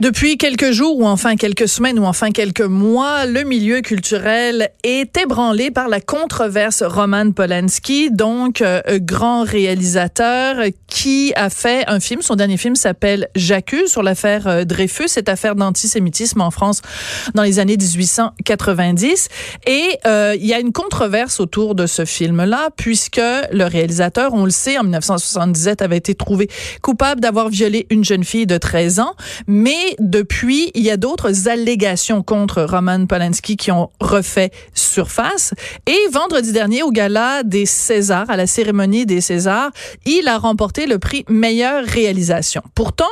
Depuis quelques jours ou enfin quelques semaines ou enfin quelques mois, le milieu culturel est ébranlé par la controverse Roman Polanski, donc euh, grand réalisateur qui a fait un film. Son dernier film s'appelle J'accuse sur l'affaire euh, Dreyfus, cette affaire d'antisémitisme en France dans les années 1890. Et euh, il y a une controverse autour de ce film-là puisque le réalisateur, on le sait, en 1977 avait été trouvé coupable d'avoir violé une jeune fille de 13 ans, mais depuis, il y a d'autres allégations contre Roman Polanski qui ont refait surface. Et vendredi dernier, au gala des Césars, à la cérémonie des Césars, il a remporté le prix meilleure réalisation. Pourtant,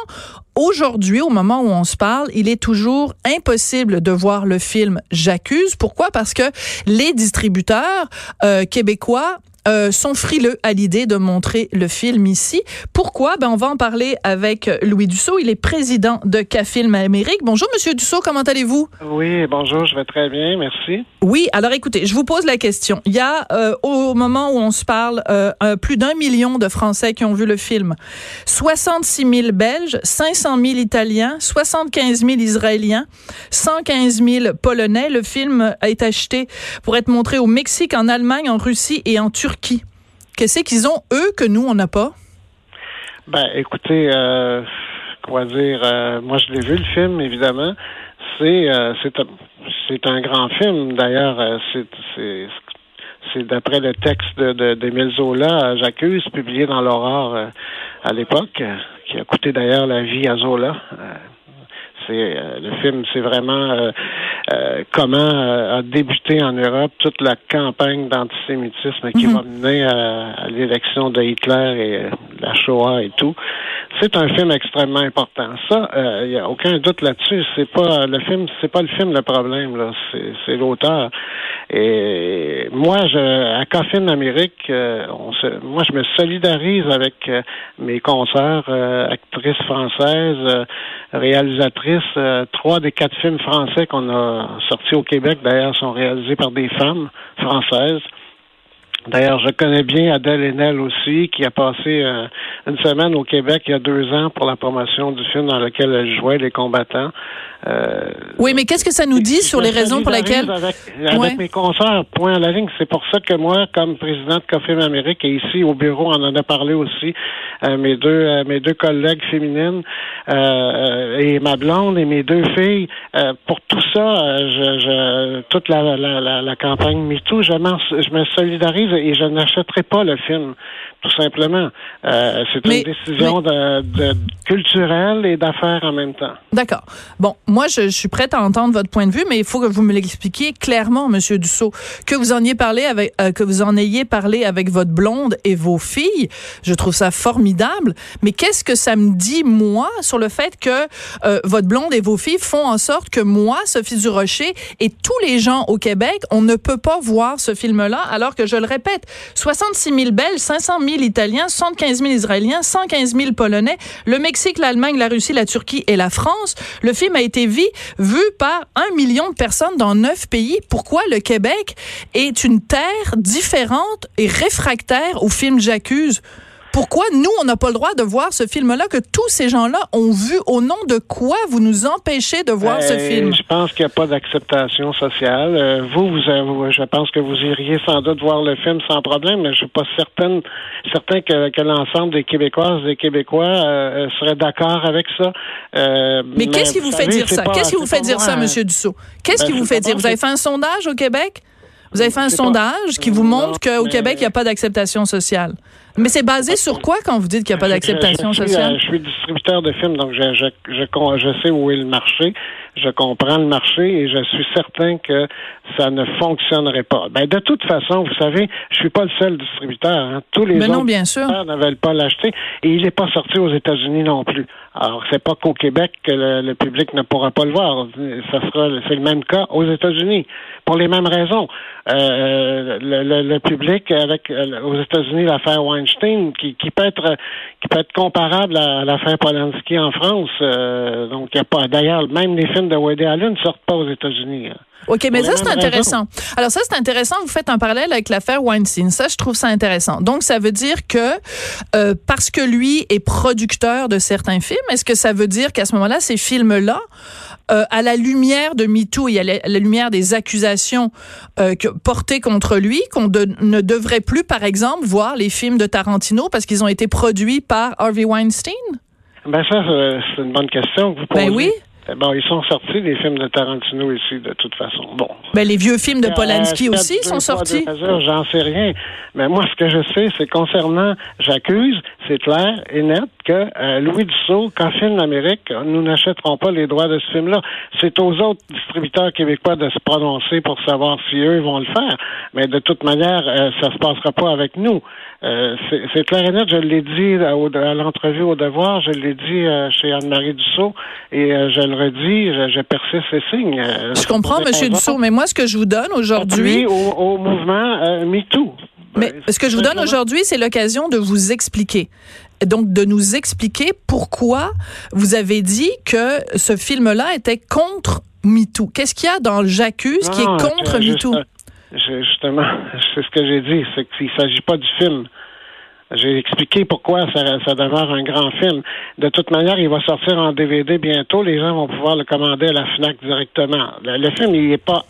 Aujourd'hui, au moment où on se parle, il est toujours impossible de voir le film J'accuse. Pourquoi? Parce que les distributeurs euh, québécois euh, sont frileux à l'idée de montrer le film ici. Pourquoi? Ben, on va en parler avec Louis Dussault. Il est président de Cafilm Amérique. Bonjour, Monsieur Dussault, comment allez-vous? Oui, bonjour, je vais très bien, merci. Oui, alors écoutez, je vous pose la question. Il y a, euh, au moment où on se parle, euh, plus d'un million de Français qui ont vu le film. 66 000 Belges, 500 000 Italiens, 75 000 Israéliens, 115 000 Polonais. Le film a été acheté pour être montré au Mexique, en Allemagne, en Russie et en Turquie qui? Qu'est-ce qu'ils ont, eux, que nous, on n'a pas? Ben, écoutez, euh, quoi dire, euh, moi, je l'ai vu, le film, évidemment. C'est euh, c'est un grand film, d'ailleurs. c'est c'est d'après le texte d'Émile de, Zola, J'accuse, publié dans l'Aurore à l'époque, qui a coûté d'ailleurs la vie à Zola. c'est le film, c'est vraiment euh, comment euh, a débuté en Europe toute la campagne d'antisémitisme qui mhm. va mener à, l'élection de Hitler et euh, la Shoah et tout. C'est un film extrêmement important. Ça, il n'y a aucun doute là-dessus. C'est pas le film, c'est pas le film le problème là, c'est l'auteur. Et moi, je, à Coffin Amérique, on se, moi, je me solidarise avec mes consoeurs, actrices françaises, réalisatrices. trois des quatre films français qu'on a sortis au Québec, d'ailleurs, sont réalisés par des femmes françaises. D'ailleurs, je connais bien Adèle Haenel aussi, qui a passé euh, une semaine au Québec il y a deux ans pour la promotion du film dans lequel elle jouait les combattants. Euh, oui, mais qu'est-ce que ça nous dit sur les raisons pour lesquelles... Avec, mes concerts, point à la ligne. C'est pour ça que moi, comme président de Coffee Amérique, et ici au bureau, on en a parlé aussi, euh, mes deux euh, mes deux collègues féminines et ma blonde et mes deux filles, pour tout ça, je, je toute la, la, la, campagne MeToo, je, je me solidarise et je n'achèterai pas le film tout simplement. C'est une décision de, de, culturelle et d'affaires en même temps. D'accord. Bon, moi, je, suis prête à entendre votre point de vue, mais il faut que vous me l'expliquiez clairement, Monsieur Dussault, que vous en ayez parlé avec, euh, que vous en ayez parlé avec votre blonde et vos filles. Je trouve ça formidable. Mais qu'est-ce que ça me dit moi sur le fait que euh, votre blonde et vos filles font en sorte que moi, Sophie Durocher, et tous les gens au Québec, on ne peut pas voir ce film-là, alors que je le répète, 66 000 Belges, 500 000 Italiens, 75 000 Israéliens, 115 000 Polonais, le Mexique, l'Allemagne, la Russie, la Turquie et la France. Le film a été vu par un million de personnes dans neuf pays. Pourquoi le Québec est une terre différente et réfractaire au film J'accuse? Pourquoi nous, on n'a pas le droit de voir ce film-là que tous ces gens-là ont vu? Au nom de quoi vous nous empêchez de voir ce ben, film? Je pense qu'il n'y a pas d'acceptation sociale. Euh, vous, vous, je pense que vous iriez sans doute voir le film sans problème, mais je suis pas certaine, certain que, l'ensemble des Québécoises et des Québécois euh, seraient d'accord avec ça. Euh, mais, qu'est-ce qui vous, fait dire ça? Qu'est-ce qui vous fait dire ça, Monsieur Dussault? Qu'est-ce ben, qui vous fait dire? Vous avez fait un sondage au Québec? Vous avez fait un sondage qui vous montre qu'au Québec, il n'y a pas d'acceptation sociale. Mais c'est basé sur quoi quand vous dites qu'il n'y a pas d'acceptation je, je suis, sociale? euh, je suis distributeur de films, donc je, je, je, con- je sais où est le marché, je comprends le marché et je suis certain que ça ne fonctionnerait pas. Ben, de toute façon, vous savez, je suis pas le seul distributeur. hein. Tous les non, autres bien distributeurs ne veulent pas l'acheter et il n'est pas sorti aux États-Unis non plus. Alors, c'est pas qu'au Québec que le, le public ne pourra pas le voir. Ça sera, c'est le même cas aux États-Unis pour les mêmes raisons. Euh, le, le- le public avec euh, aux États-Unis l'affaire Weinstein, qui, qui peut être qui peut être comparable à, l'affaire Polanski en France. Euh, donc, il y a pas. D'ailleurs, même les films de Woody Allen ne sortent pas aux États-Unis. hein. OK, mais Pour ça, c'est intéressant. Alors ça, c'est intéressant. Vous faites un parallèle avec l'affaire Weinstein. Ça, je trouve ça intéressant. Donc, ça veut dire que euh, parce que lui est producteur de certains films, est-ce que ça veut dire qu'à ce moment-là, ces films-là, euh, à la lumière de MeToo et à la, à la lumière des accusations euh, que, portées contre lui, qu'on de- ne devrait plus, par exemple, voir les films de Tarantino parce qu'ils ont été produits par Harvey Weinstein? Ben ça, c'est une bonne question que vous posez. Ben oui. Eh Bon, ils sont sortis les films de Tarantino ici, de toute façon. Bon, Ben, les vieux films de Euh, Polanski aussi sont sortis. J'en sais rien. Mais moi, ce que je sais, c'est concernant J'accuse, c'est clair et net que euh, Louis Dussault, quand Film Amérique, nous n'achèterons pas les droits de ce film-là. C'est aux autres distributeurs québécooi de se prononcer pour savoir si eux vont le faire. Mais de toute manière, euh, ça se passera pas avec nous. Euh, c'est clair et net. Je l'ai dit à, à l'entrevue au devoir, je l'ai dit euh, chez Anne-Marie Dussault et euh, je le je, persiste ces signes. Euh, Je comprends, raisons Dussault, mais moi, ce que je vous donne aujourd'hui, au, au mouvement euh, MeToo. Mais Euh, ce que je vous donne aujourd'hui, c'est l'occasion de vous expliquer. Donc, de nous expliquer pourquoi vous avez dit que ce film-là était contre MeToo. Qu'est-ce qu'il y a dans le J'accuse qui est contre que- MeToo? justement, c'est ce que j'ai dit, c'est qu'il ne s'agit pas du film. J'ai expliqué pourquoi ça, demeure un grand film. De toute manière, il va sortir en DVD bientôt. Les gens vont pouvoir le commander à la FNAC directement. Le, film, il est pas...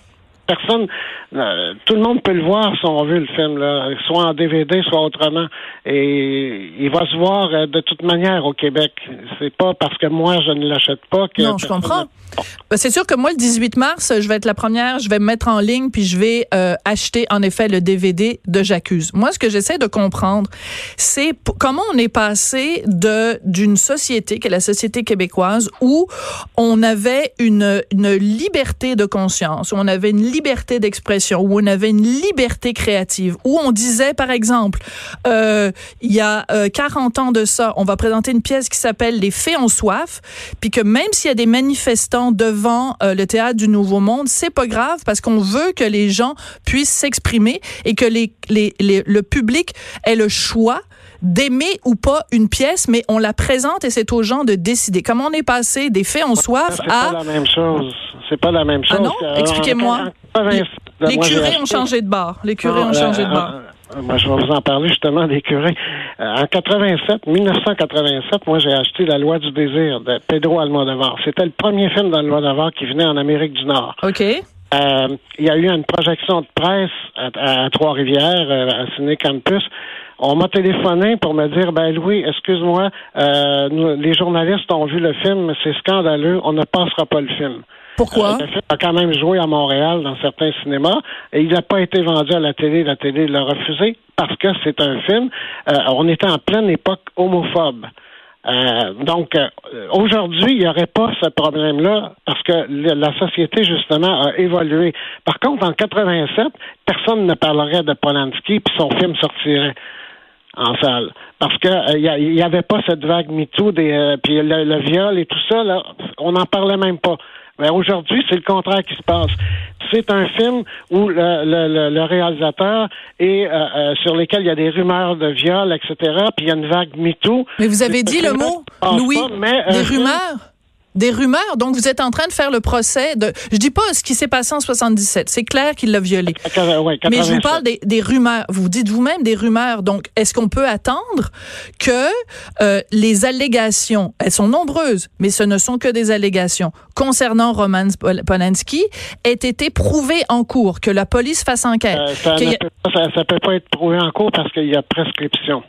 Personne... euh, tout le monde peut le voir si on veut le film, là, soit en DVD, soit autrement. Et il va se voir euh, de toute manière au Québec. C'est pas parce que moi, je ne l'achète pas que... Non, je comprends. Ben, C'est sûr que moi, le 18 mars, je vais être la première, je vais me mettre en ligne, puis je vais euh, acheter, en effet, le DVD de J'accuse. Moi, ce que j'essaie de comprendre, c'est comment on est passé de d'une société, qui est la société québécoise, où on avait une, une liberté de conscience, où on avait une liberté d'expression, où on avait une liberté créative, où on disait, par exemple, euh, il y a euh, 40 ans de ça, on va présenter une pièce qui s'appelle Les Fées ont soif, puis que même s'il y a des manifestants devant euh, le théâtre du Nouveau Monde, c'est pas grave parce qu'on veut que les gens puissent s'exprimer et que le public ait le choix d'aimer ou pas une pièce, mais on la présente et c'est aux gens de décider. Comment on est passé des faits ont soif C'est pas à la même chose. C'est pas la même chose. Ah non? que- Expliquez-moi. en 87, les curés ont changé de bar. Les curés ont changé de euh, bar. moi, je vais vous en parler justement des curés. Euh, en 87, 1987, moi, j'ai acheté La Loi du désir de Pedro Almodovar. C'était le premier film d'Almodovar qui venait en Amérique du Nord. OK. Euh, il y a eu une projection de presse à, à Trois-Rivières, euh, à Ciné Campus. On m'a téléphoné pour me dire, ben Louis, excuse-moi, euh, nous- les journalistes ont vu le film, c'est scandaleux, on ne passera pas le film. Pourquoi? Euh, le film a quand même joué à Montréal dans certains cinémas et il n'a pas été vendu à la télé. La télé l'a refusé parce que c'est un film. euh, on était en pleine époque homophobe. Euh, donc, euh, aujourd'hui, il n'y aurait pas ce problème-là parce que le- la société, justement, a évolué. Par contre, en 87, personne ne parlerait de Polanski puis son film sortirait en salle. Parce que euh, il n'y avait pas cette vague MeToo, des, euh, puis le, le viol et tout ça, là, on n'en parlait même pas. Mais aujourd'hui, c'est le contraire qui se passe. C'est un film où le, le, le- le réalisateur est euh, euh, sur lequel il y a des rumeurs de viol, etc. Puis il y a une vague MeToo. Mais vous avez dit le mot, Louis, pas, mais un des rumeurs? Des rumeurs. Donc, vous êtes en train de faire le procès de. Je dis pas ce qui s'est passé en 77. C'est clair qu'il l'a violé. Ouais, Mais je vous 87. parle des, des rumeurs. Vous dites vous-même des rumeurs. Donc, est-ce qu'on peut attendre que euh, les allégations, elles sont nombreuses, mais ce ne sont que des allégations concernant Roman Pol- Polanski, aient été prouvées en cours, que la police fasse enquête. Euh, ça, qu'il y ne a- peut pas, ça, ça peut pas être prouvé en cours parce qu'il y a prescription.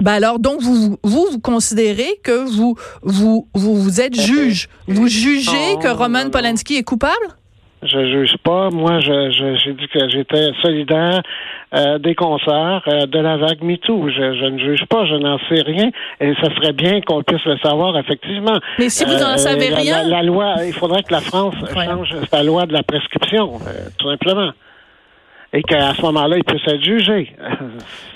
Ben alors, donc, vous, vous, vous considérez que vous, vous, vous, vous êtes juge. Vous jugez non, que Roman non, non. Polanski est coupable? Je juge pas. Moi, je, je- j'ai dit que j'étais solidaire euh, des concerts, euh, de la vague MeToo. Je, je ne juge pas, je n'en sais rien. Et ça serait bien qu'on puisse le savoir, effectivement. Mais si vous n'en Euh, savez la- rien- La, la loi, il faudrait que la France Incroyable. change sa loi de la prescription, euh, tout simplement. Et qu'à ce moment-là, il puisse être jugé.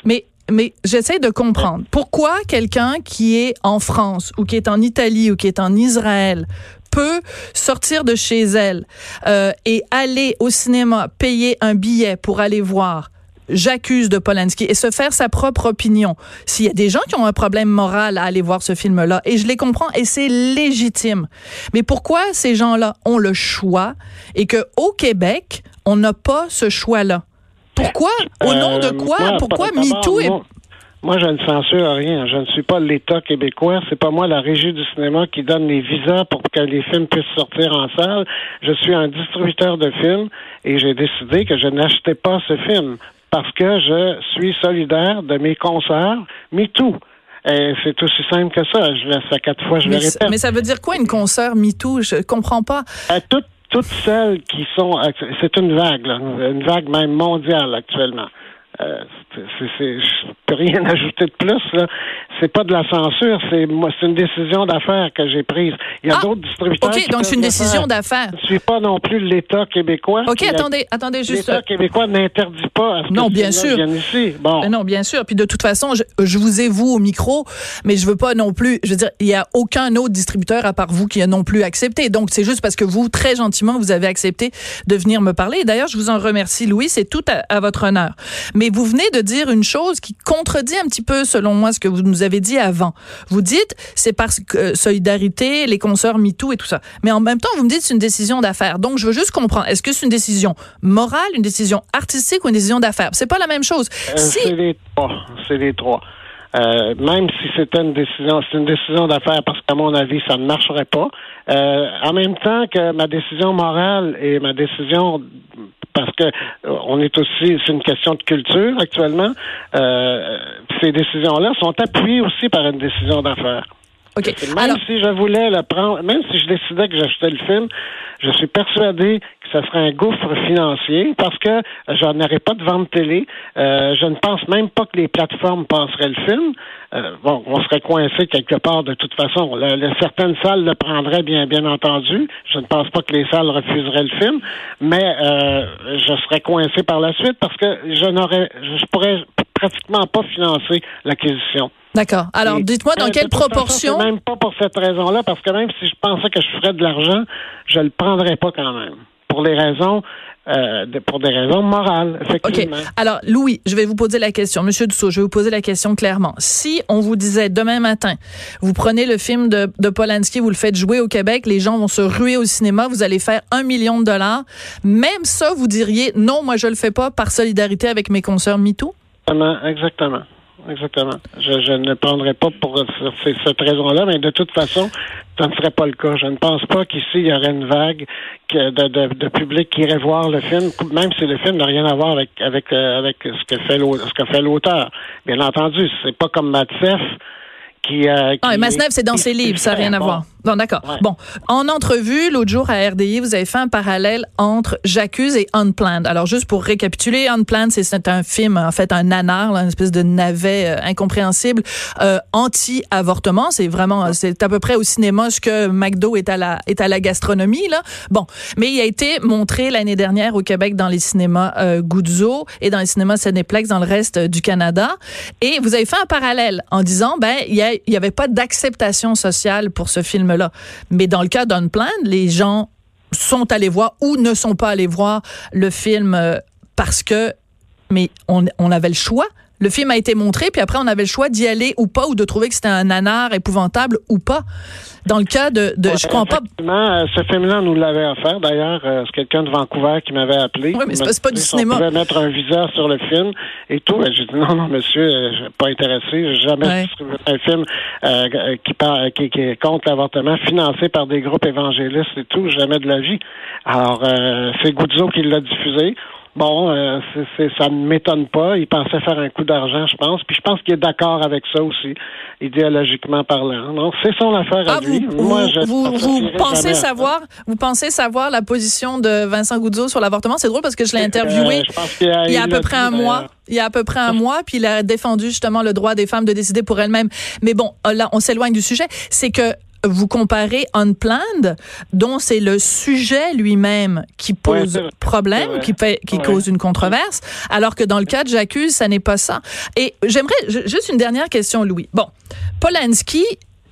Mais mais j'essaie de comprendre pourquoi quelqu'un qui est en France ou qui est en Italie ou qui est en Israël peut sortir de chez elle euh, et aller au cinéma, payer un billet pour aller voir J'accuse de Polanski et se faire sa propre opinion. S'il y a des gens qui ont un problème moral à aller voir ce film-là, et je les comprends, et c'est légitime. Mais pourquoi ces gens-là ont le choix et que au Québec, on n'a pas ce choix-là? Pourquoi? Au nom de Euh, quoi? moi, Pourquoi MeToo est... moi, je ne censure rien. Je ne suis pas l'État québécois. C'est pas moi la régie du cinéma qui donne les visas pour que les films puissent sortir en salle. Je suis un distributeur de films et j'ai décidé que je n'achetais pas ce film parce que je suis solidaire de mes concerts MeToo. Et c'est aussi simple que ça. Je laisse à quatre fois, je Mais, le répète. mais ça veut dire quoi une consoeur MeToo? Je comprends pas. À toutes, toutes celles qui sont. C'est une vague, là, une vague même mondiale actuellement. Euh, c'est, je peux rien ajouter de plus. Là. C'est pas de la censure, c'est moi, c'est une décision d'affaires que j'ai prise. Il y a Ah, d'autres distributeurs. OK, qui donc c'est une décision faire. d'affaires. Je ne suis pas non plus l'État québécois. OK, attendez, attendez juste. L'État québécois n'interdit pas à ce Non, que bien sûr. ici. Bon. Euh, Non, bien sûr. Puis de toute façon, je, je vous ai vous au micro, mais je veux pas non plus. Je veux dire, il y a aucun autre distributeur à part vous qui a non plus accepté. Donc c'est juste parce que vous, très gentiment, vous avez accepté de venir me parler. D'ailleurs, je vous en remercie, Louis. C'est tout à, à votre honneur. Mais vous venez de dire une chose qui contredit un petit peu, selon moi, ce que vous nous avez dit avant. Vous dites, c'est parce que euh, solidarité, les consoeurs MeToo et tout ça. Mais en même temps, vous me dites c'est une décision d'affaires. Donc je veux juste comprendre. Est-ce que c'est une décision morale, une décision artistique ou une décision d'affaires? C'est pas la même chose. Euh, si C'est les trois. C'est les trois. Euh, même si c'était une décision, c'est une décision d'affaires parce qu'à mon avis, ça ne marcherait pas. Euh, en même temps que ma décision morale et ma décision parce que euh, on est aussi, c'est une question de culture actuellement. Euh, ces décisions-là sont appuyées aussi par une décision d'affaires. Même Alors, si je voulais le prendre, même si je décidais que j'achetais le film, je suis persuadé que ça serait un gouffre financier parce que je n'aurais pas de vente télé. Euh, je ne pense même pas que les plateformes passeraient le film. Euh, bon, on serait coincé quelque part de toute façon. Le- le- certaines salles le prendraient bien, bien entendu. Je ne pense pas que les salles refuseraient le film, mais euh, je serais coincé par la suite parce que je n'aurais, je pourrais pratiquement pas financer l'acquisition. D'accord. Alors, dites-moi dans Euh, quelle façon, proportion. même pas pour cette raison-là, parce que même si je pensais que je ferais de l'argent, je le prendrais pas quand même. Pour les raisons, euh, de- pour des raisons morales, OK. effectivement. Alors, Louis, je vais vous poser la question. Monsieur Dussault, je vais vous poser la question clairement. Si on vous disait demain matin, vous prenez le film de, de Polanski, vous le faites jouer au Québec, les gens vont se ruer au cinéma, vous allez faire un million de dollars, même ça, vous diriez non, moi, je le fais pas par solidarité avec mes consoeurs MeToo? Exactement, exactement. Exactement. Je, je ne prendrais pas pour cette raison-là, mais de toute façon, ça ne serait pas le cas. Je ne pense pas qu'ici, il y aurait une vague que de, de, de public qui irait voir le film, même si le film n'a rien à voir avec, avec, euh, avec ce que fait l'au- ce que fait l'auteur. Bien entendu, c'est pas comme Matzef qui... euh, Ah, qui- et Masnev, c'est dans ses livres, ça n'a rien à Bon. voir. Bon, d'accord. Ouais. Bon, en entrevue, l'autre jour à RDI, vous avez fait un parallèle entre J'accuse et Unplanned. Alors, juste pour récapituler, Unplanned, c'est- un film, en fait, un nanar, là, une espèce de navet euh, incompréhensible, euh, anti-avortement. C'est vraiment, c'est à peu près au cinéma ce que McDo est à la, est à la gastronomie, là. Bon. Mais il a été montré l'année dernière au Québec dans les cinémas euh, Guzzo et dans les cinémas Cineplex dans le reste euh, du Canada. Et vous avez fait un parallèle en disant, ben, il y, a- il y avait pas d'acceptation sociale pour ce film-là. Mais dans le cas d'Unplanned, les gens sont allés voir ou ne sont pas allés voir le film euh, parce que, mais on, on avait le choix. Le film a été montré, puis après, on avait le choix d'y aller ou pas, ou de trouver que c'était un nanar épouvantable ou pas. Dans le cas de, de je comprends pas. Euh, ce film-là, nous l'avait offert. D'ailleurs, euh, c'est quelqu'un de Vancouver qui m'avait appelé. Oui, mais c'est pas- du si cinéma. On pouvait mettre un visa sur le film et tout. Et J'ai dit non, non, monsieur, euh, je suis pas intéressé. J'ai jamais Ouais. distribué un film qui, parle, qui, qui est contre l'avortement, financé par des groupes évangélistes et tout, jamais de la vie. Alors, euh, c'est Guzzo qui l'a diffusé. Bon, euh, ça ne m'étonne pas. Il pensait faire un coup d'argent, je pense. Puis je pense qu'il est d'accord avec ça aussi, idéologiquement parlant. Donc, c'est son affaire à Ah, vous, lui. vous, Moi, je vous, vous pensez à savoir, vous pensez savoir la position de Vincent Goudzo sur l'avortement? C'est drôle parce que je l'ai interviewé Euh, je a- il y a à il peu près un mois. Il y a à peu près un mois, puis il a défendu justement le droit des femmes de décider pour elles-mêmes. Mais bon, là, on s'éloigne du sujet. C'est que vous comparez Unplanned, dont c'est le sujet lui-même qui pose problème, qui fait, qui Ouais. cause une controverse, alors que dans le cas de J'accuse, ça n'est pas ça. Et j'aimerais ju- juste une dernière question, Louis. Bon, Polanski,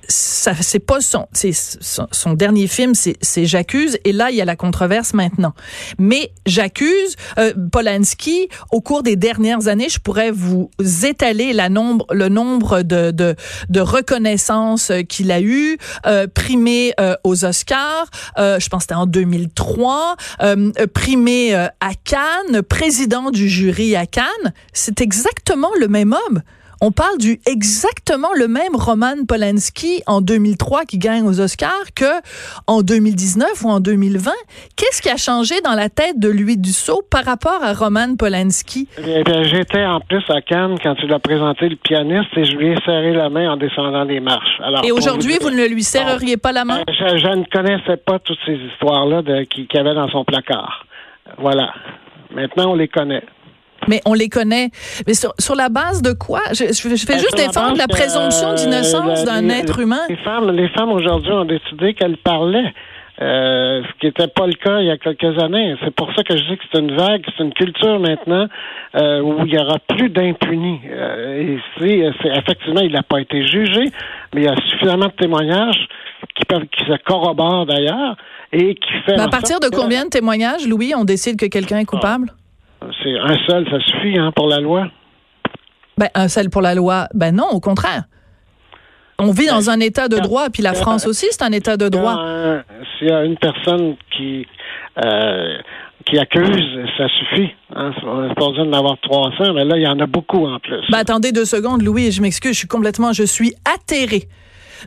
ça c'est pas son son, son dernier film c'est J'accuse et là il y a la controverse maintenant. Mais J'accuse euh, Polanski au cours des dernières années je pourrais vous étaler la nombre le nombre de de, de reconnaissances qu'il a eu euh, primé euh, aux Oscars euh, je pense c'était en 2003 euh, euh, primé euh, à Cannes président du jury à Cannes. C'est exactement le même homme on parle du exactement le même Roman Polanski en 2003 qui gagne aux Oscars que en 2019 ou en 2020. Qu'est-ce qui a changé dans la tête de Louis Dussault par rapport à Roman Polanski? Eh bien, j'étais en plus à Cannes quand il a présenté le pianiste et je lui ai serré la main en descendant les marches. Alors, Et aujourd'hui, vous ne lui serreriez pas la main? Euh, Je, je ne connaissais pas toutes ces histoires-là qu'il y avait dans son placard. Voilà. Maintenant, on les connaît. Mais on les connaît. Mais sur, sur la base de quoi? Je, je- je fais Ben, juste la défendre la présomption euh, d'innocence d'un être humain. Les femmes, les femmes aujourd'hui ont décidé qu'elles parlaient. euh, ce qui n'était pas le cas il y a quelques années. C'est pour ça que je dis que c'est une vague, c'est une culture maintenant euh, où il y aura plus d'impunis. Euh, et effectivement, il n'a pas été jugé, mais il y a suffisamment de témoignages qui peuvent, qui se corroborent d'ailleurs et qui fait. Mais à partir de combien de témoignages, Louis, on décide que quelqu'un est coupable? C'est un seul, ça suffit hein, pour la loi? Ben, un seul pour la loi. Ben non, au contraire. On vit dans un état de droit, puis la France aussi, c'est un état de droit. S'il y a une personne qui euh, qui accuse, ça suffit. Hein, on n'est pas besoin d'en avoir 300, mais là, il y en a beaucoup en plus. Ben, attendez deux secondes, Louis, je m'excuse, je suis complètement, je suis atterrée.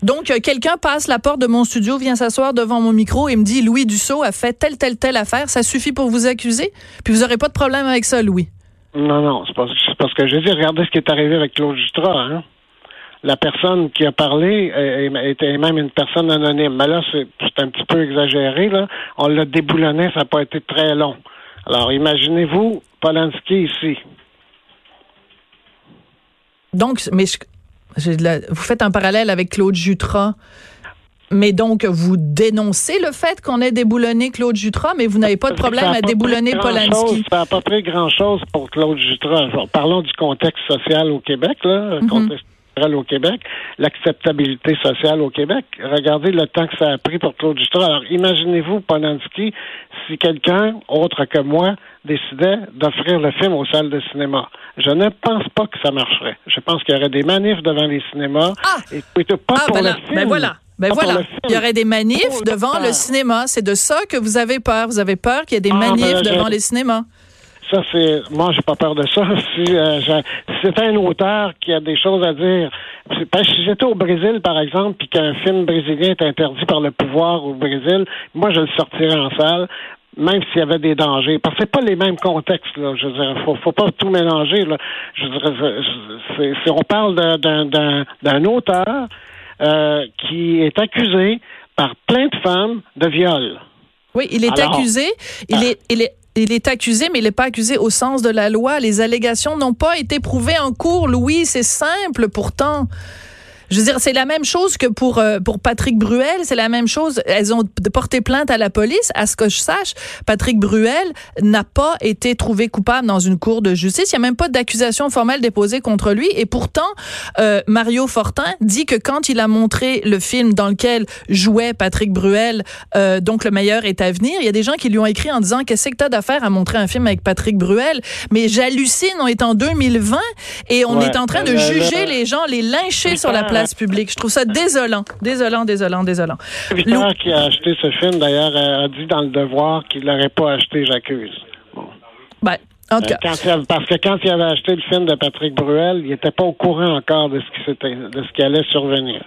Donc, euh, quelqu'un passe la porte de mon studio, vient s'asseoir devant mon micro et me dit Louis Dussault a fait telle, telle, telle affaire. Ça suffit pour vous accuser? Puis vous n'aurez pas de problème avec ça, Louis. Non, non, c'est parce, que j'ai dit, regardez ce qui est arrivé avec Claude Jutras. Hein. La personne qui a parlé était même une personne anonyme. Mais là, c'est un petit peu exagéré. Là. On l'a déboulonné, ça n'a pas été très long. Alors, imaginez-vous Polanski ici. Donc, mais je- la- vous faites un parallèle avec Claude Jutras. Mais donc, vous dénoncez le fait qu'on ait déboulonné Claude Jutras, mais vous n'avez pas de problème à déboulonner Polanski. Ça n'a pas pris grand-chose pour Claude Jutras. Parlons du contexte social au Québec, là, Mhm. contexte au Québec, l'acceptabilité sociale au Québec. Regardez le temps que ça a pris pour Claude Jutras. Alors, imaginez-vous, Polanski, si quelqu'un, autre que moi, décidait d'offrir le film aux salles de cinéma. Je ne pense pas que ça marcherait. Je pense qu'il y aurait des manifs devant les cinémas. Ah! Et, pas Ah, pour ben le là, film. ben voilà. Ben voilà. Il y aurait des manifs le devant le cinéma. C'est de ça que vous avez peur. Vous avez peur qu'il y ait des Ah, ben manifs là, devant les cinémas. Ça, c'est. Moi, j'ai pas peur de ça. Si, euh, si c'était un auteur qui a des choses à dire. c'est- parce que si j'étais au Brésil, par exemple, puis qu'un film brésilien est interdit par le pouvoir au Brésil, moi, je le sortirais en salle, même s'il y avait des dangers. Parce que c'est pas les mêmes contextes, là. Je veux dire, faut, faut pas tout mélanger, là. Je veux dire, c'est- c'est- c'est- on parle d'un- d'un- d'un d'un auteur euh, qui est accusé par plein de femmes de viol. Oui, il est Alors- accusé. Il Ah. est, il est, il est accusé, mais il n'est pas accusé au sens de la loi. Les allégations n'ont pas été prouvées en cours, Louis. C'est simple pourtant. Je veux dire, c'est la même chose que pour euh, pour Patrick Bruel, c'est la même chose. Elles ont porté plainte à la police. À ce que je sache, Patrick Bruel n'a pas été trouvé coupable dans une cour de justice. Il n'y a même pas d'accusation formelle déposée contre lui. Et pourtant, euh, Mario Fortin dit que quand il a montré le film dans lequel jouait Patrick Bruel, euh, donc le meilleur est à venir, il y a des gens qui lui ont écrit en disant qu'est-ce que t'as d'affaire à montrer un film avec Patrick Bruel? Mais j'hallucine, on est en 2020 et on Ouais. est en train de juger le- les gens, les lyncher sur la Victor, place publique. Je trouve ça désolant, désolant, désolant, désolant. Victor, qui a acheté ce film, d'ailleurs, a dit dans Le Devoir qu'il n'aurait pas acheté J'accuse. Bon. Ben, en tout Euh, cas, quand parce que quand il avait acheté le film de Patrick Bruel, il n'était pas au courant encore de ce qui s'était, de ce qui allait survenir.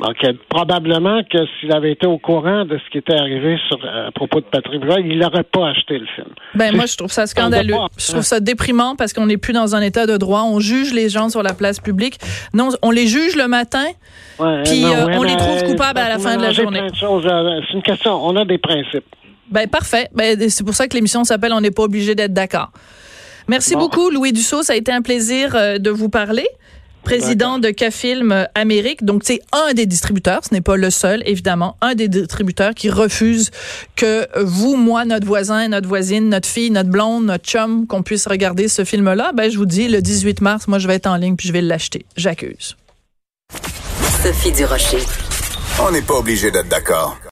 Donc, euh, probablement que s'il avait été au courant de ce qui était arrivé sur, à propos de Patrick Bruel, il n'aurait pas acheté le film. Ben, moi, je trouve ça scandaleux. Je trouve ça déprimant parce qu'on n'est plus dans un état de droit. On juge les gens sur la place publique. Non, on les juge le matin, Ouais, puis non, euh, ouais, on les trouve coupables à la fin de la journée. euh, C'est une question. On a des principes. Ben, parfait. Ben, c'est pour ça que l'émission s'appelle On n'est pas obligé d'être d'accord. Merci Bon. beaucoup, Louis Dussault. Ça a été un plaisir euh, de vous parler. Président de Cafilm euh, Amérique. Donc, c'est un des distributeurs. Ce n'est pas le seul, évidemment. Un des distributeurs qui refuse que vous, moi, notre voisin, notre voisine, notre fille, notre blonde, notre chum, qu'on puisse regarder ce film-là. Ben, je vous dis, le 18 mars, moi, je vais être en ligne puis je vais l'acheter. J'accuse. Sophie Durocher. On n'est pas obligé d'être d'accord.